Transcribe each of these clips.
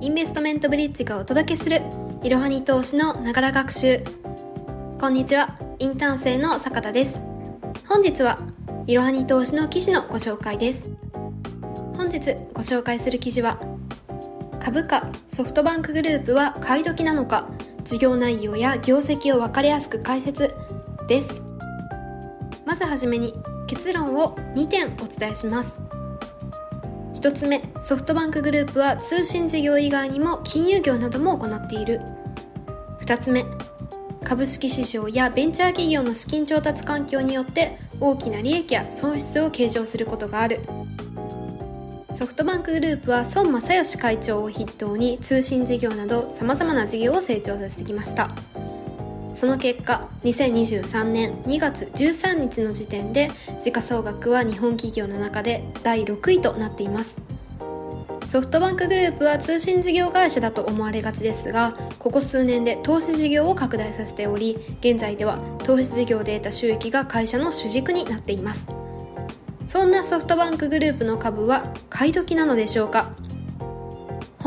インベストメントブリッジがお届けするいろはに投資のながら学習。こんにちは。インターン生の坂田です。本日はいろはに投資の記事のご紹介です。本日ご紹介する記事は株価ソフトバンクグループは買い時なのか事業内容や業績を分かりやすく解説です。まずはじめに結論を2点お伝えします。1つ目ソフトバンクグループは通信事業以外にも金融業なども行っている。2つ目株式市場やベンチャー企業の資金調達環境によって大きな利益や損失を計上することがある。ソフトバンクグループは孫正義会長を筆頭に通信事業などさまざまな事業を成長させてきました。その結果2023年2月13日の時点で時価総額は日本企業の中で第6位となっています。ソフトバンクグループは通信事業会社だと思われがちですがここ数年で投資事業を拡大させており現在では投資事業で得た収益が会社の主軸になっています。そんなソフトバンクグループの株は買い時なのでしょうか？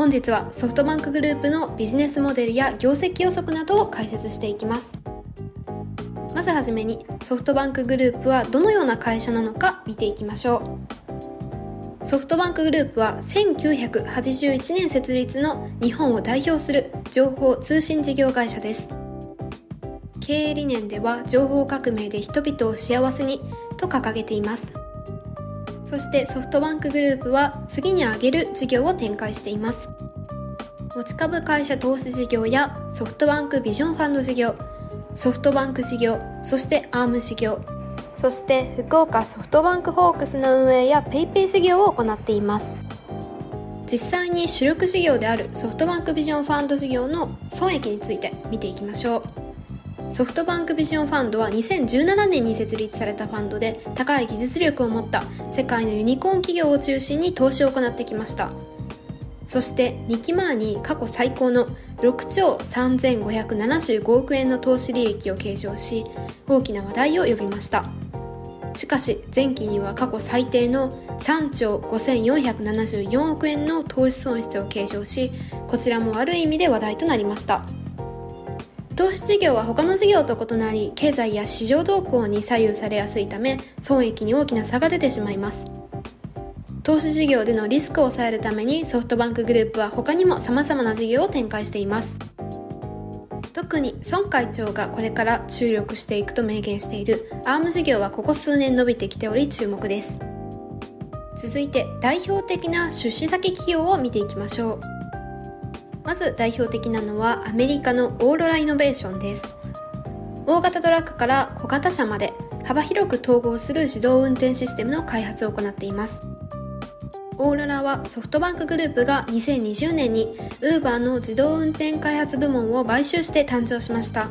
本日はソフトバンクグループのビジネスモデルや業績予測などを解説していきます。まずはじめにソフトバンクグループはどのような会社なのか見ていきましょう。ソフトバンクグループは1981年設立の日本を代表する情報通信事業会社です。経営理念では情報革命で人々を幸せにと掲げています。そしてソフトバンクグループは次に挙げる事業を展開しています。持ち株会社投資事業やソフトバンクビジョンファンド事業ソフトバンク事業そしてアーム事業そして福岡ソフトバンクホークスの運営や PayPay 事業を行っています。実際に主力事業であるソフトバンクビジョンファンド事業の損益について見ていきましょう。ソフトバンクビジョンファンドは2017年に設立されたファンドで高い技術力を持った世界のユニコーン企業を中心に投資を行ってきました。そして2期前に過去最高の6兆3575億円の投資利益を計上し大きな話題を呼びました。しかし前期には過去最低の3兆5474億円の投資損失を計上しこちらもある意味で話題となりました。投資事業は他の事業と異なり経済や市場動向に左右されやすいため損益に大きな差が出てしまいます。投資事業でのリスクを抑えるためにソフトバンクグループは他にも様々な事業を展開しています。特に孫会長がこれから注力していくと明言しているアーム事業はここ数年伸びてきており注目です。続いて代表的な出資先企業を見ていきましょう。まず代表的なのはアメリカのオーロライノベーションです。大型トラックから小型車まで幅広く統合する自動運転システムの開発を行っています。オーロラはソフトバンクグループが2020年に Uber の自動運転開発部門を買収して誕生しました。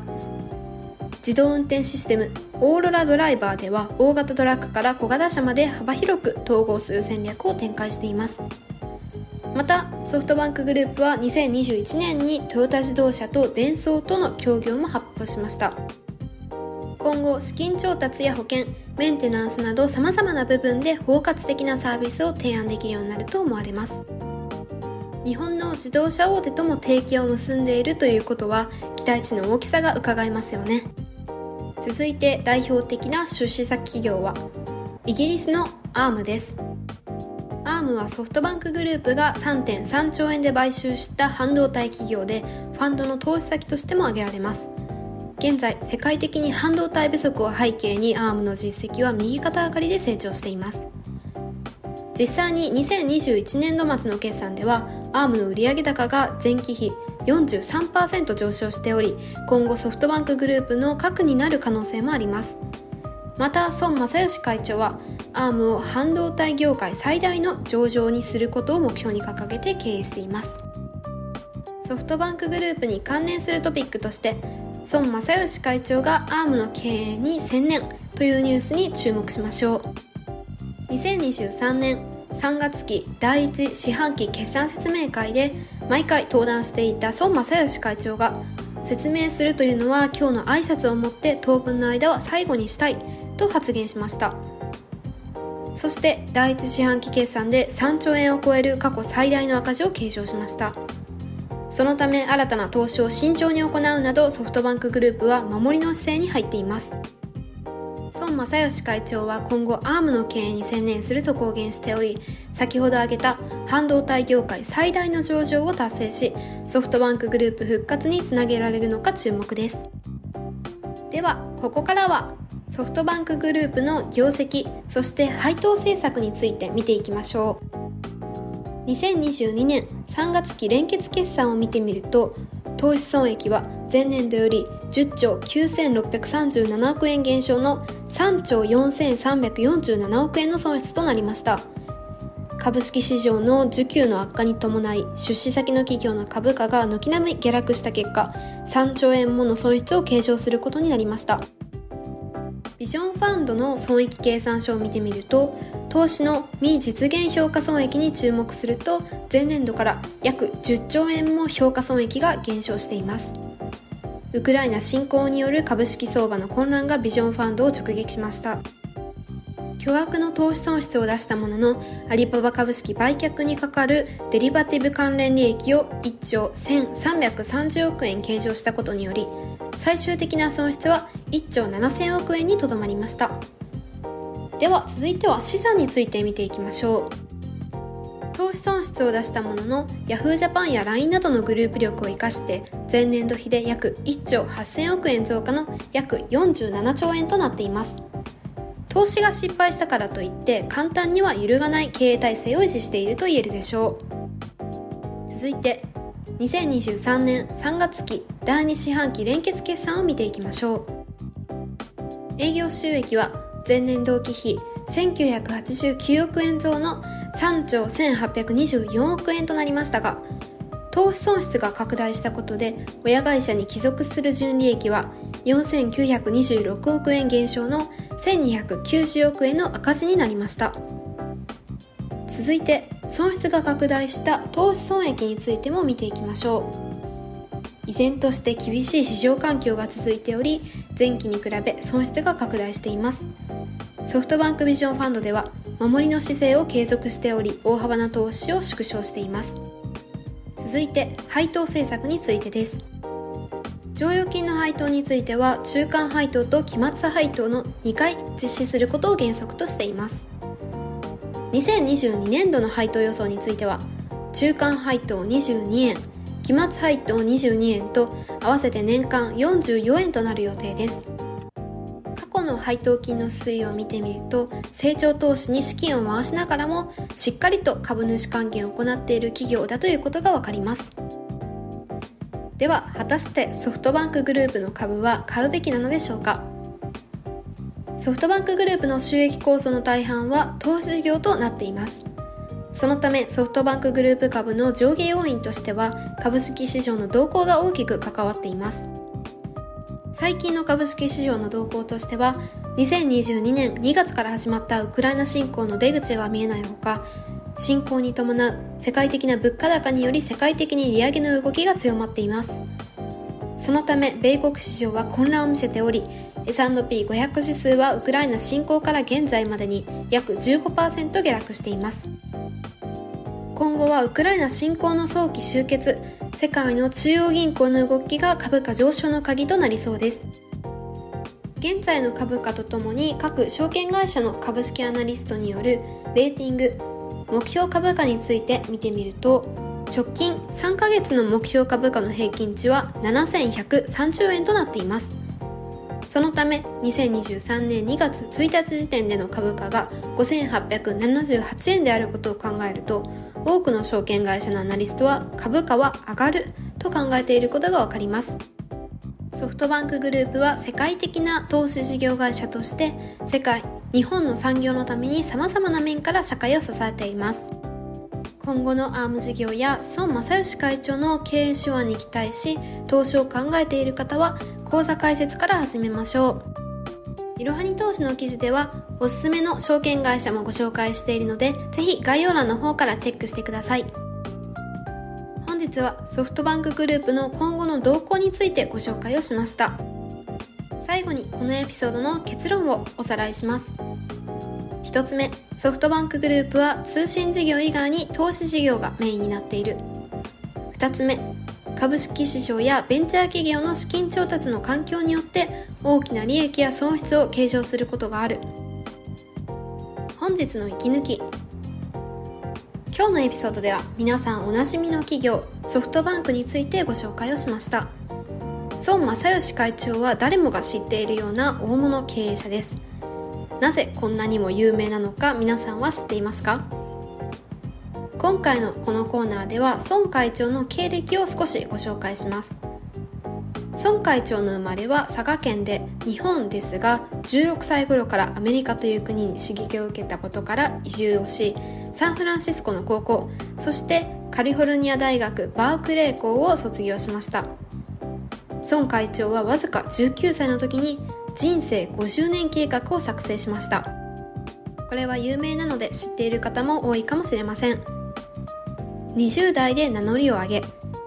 自動運転システムオーロラドライバーでは大型トラックから小型車まで幅広く統合する戦略を展開しています。またソフトバンクグループは2021年にトヨタ自動車とデンソーとの協業も発表しました。今後資金調達や保険メンテナンスなどさまざまな部分で包括的なサービスを提案できるようになると思われます。日本の自動車大手とも提携を結んでいるということは期待値の大きさが伺えますよね。続いて代表的な出資先企業はイギリスのアームです。ームはソフトバンクグループが3.3兆円で買収した半導体企業でファンドの投資先としても挙げられます。現在世界的に半導体不足を背景にアームの実績は右肩上がりで成長しています。実際に2021年度末の決算ではアームの売上高が前期比43%上昇しており今後ソフトバンクグループの核になる可能性もあります。また孫正義会長はアームを半導体業界最大の上場にすることを目標に掲げて経営しています。ソフトバンクグループに関連するトピックとして孫正義会長がアームの経営に専念というニュースに注目しましょう。2023年3月期第1四半期決算説明会で毎回登壇していた孫正義会長が説明するというのは今日の挨拶をもって当分の間は最後にしたいと発言しました。そして第一四半期決算で3兆円を超える過去最大の赤字を計上しました。そのため新たな投資を慎重に行うなどソフトバンクグループは守りの姿勢に入っています。孫正義会長は今後アームの経営に専念すると公言しており先ほど挙げた半導体業界最大の上場を達成しソフトバンクグループ復活につなげられるのか注目です。ではここからはソフトバンクグループの業績そして配当政策について見ていきましょう。2022年3月期連結決算を見てみると投資損益は前年度より10兆9637億円減少の3兆4347億円の損失となりました。株式市場の需給の悪化に伴い出資先の企業の株価が軒並み下落した結果3兆円もの損失を計上することになりました。ビジョンファンドの損益計算書を見てみると投資の未実現評価損益に注目すると前年度から約10兆円も評価損益が減少しています。ウクライナ侵攻による株式相場の混乱がビジョンファンドを直撃しました。巨額の投資損失を出したもののアリババ株式売却にかかるデリバティブ関連利益を1兆1330億円計上したことにより最終的な損失は1兆7000億円にとどまりました。では続いては資産について見ていきましょう。投資損失を出したものの Yahoo! ジャパンや LINE などのグループ力を生かして前年度比で約1兆8000億円増加の約47兆円となっています。投資が失敗したからといって簡単には揺るがない経営体制を維持していると言えるでしょう。続いて2023年3月期第2四半期連結決算を見ていきましょう。営業収益は前年同期比1989億円増の3兆1824億円となりましたが投資損失が拡大したことで親会社に帰属する純利益は4926億円減少の1290億円の赤字になりました。続いて損失が拡大した投資損益についても見ていきましょう。依然として厳しい市場環境が続いており前期に比べ損失が拡大しています。ソフトバンクビジョンファンドでは守りの姿勢を継続しており大幅な投資を縮小しています。続いて配当政策についてです。剰余金の配当については中間配当と期末配当の2回実施することを原則としています。2022年度の配当予想については中間配当22円期末配当22円と合わせて年間44円となる予定です。過去の配当金の推移を見てみると成長投資に資金を回しながらもしっかりと株主還元を行っている企業だということがわかります。では果たしてソフトバンクグループの株は買うべきなのでしょうか？ソフトバンクグループの収益構想の大半は投資事業となっています。そのためソフトバンクグループ株の上下要因としては株式市場の動向が大きく関わっています。最近の株式市場の動向としては2022年2月から始まったウクライナ侵攻の出口が見えないほか侵攻に伴う世界的な物価高により世界的に利上げの動きが強まっています。そのため米国市場は混乱を見せており S&P500 指数はウクライナ侵攻から現在までに約15%下落しています。今後はウクライナ侵攻の早期終結世界の中央銀行の動きが株価上昇の鍵となりそうです。現在の株価とともに各証券会社の株式アナリストによるレーティング目標株価について見てみると直近3ヶ月の目標株価の平均値は7130円となっています。そのため2023年2月1日時点での株価が5878円であることを考えると多くの証券会社のアナリストは株価は上がると考えていることがわかります。ソフトバンクグループは世界的な投資事業会社として世界日本の産業のために様々な面から社会を支えています。今後のアーム事業や孫正義会長の経営手腕に期待し投資を考えている方は講座解説から始めましょう。いろはに投資の記事ではおすすめの証券会社もご紹介しているのでぜひ概要欄の方からチェックしてください。本日はソフトバンクグループの今後の動向についてご紹介をしました。最後にこのエピソードの結論をおさらいします。1つ目ソフトバンクグループは通信事業以外に投資事業がメインになっている。2つ目株式市場やベンチャー企業の資金調達の環境によって大きな利益や損失を計上することがある。本日の息抜き。今日のエピソードでは皆さんおなじみの企業ソフトバンクについてご紹介をしました。孫正義会長は誰もが知っているような大物経営者です。なぜこんなにも有名なのか皆さんは知っていますか？今回のこのコーナーでは孫会長の経歴を少しご紹介します。孫会長の生まれは佐賀県で日本ですが16歳頃からアメリカという国に刺激を受けたことから移住をしサンフランシスコの高校そしてカリフォルニア大学バークレー校を卒業しました。孫会長はわずか19歳の時に人生50年計画を作成しました。これは有名なので知っている方も多いかもしれません。20代で名乗りを上げ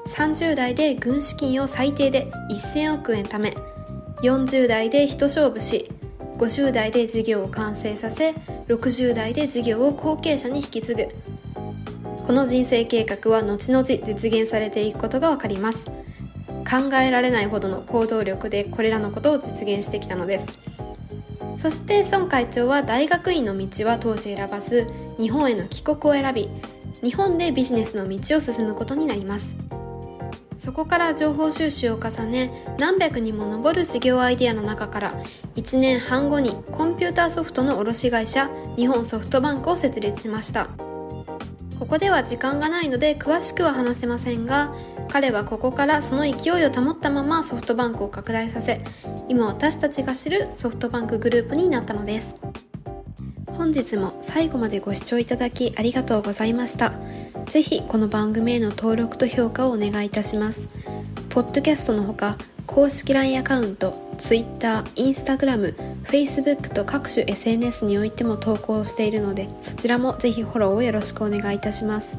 30代で軍資金を最低で1000億円貯め40代で一勝負し50代で事業を完成させ60代で事業を後継者に引き継ぐ。この人生計画は後々実現されていくことが分かります。考えられないほどの行動力でこれらのことを実現してきたのです。そして孫会長は大学院の道は当時選ばず日本への帰国を選び日本でビジネスの道を進むことになります。そこから情報収集を重ね何百にも上る事業アイデアの中から1年半後にコンピューターソフトの卸会社日本ソフトバンクを設立しました。ここでは時間がないので詳しくは話せませんが彼はここからその勢いを保ったままソフトバンクを拡大させ今私たちが知るソフトバンクグループになったのです本日も最後までご視聴いただきありがとうございました。ぜひこの番組への登録と評価をお願いいたします。ポッドキャストのほか、公式 LINE アカウント、Twitter、Instagram、Facebook と各種 SNS においても投稿しているので、そちらもぜひフォローをよろしくお願いいたします。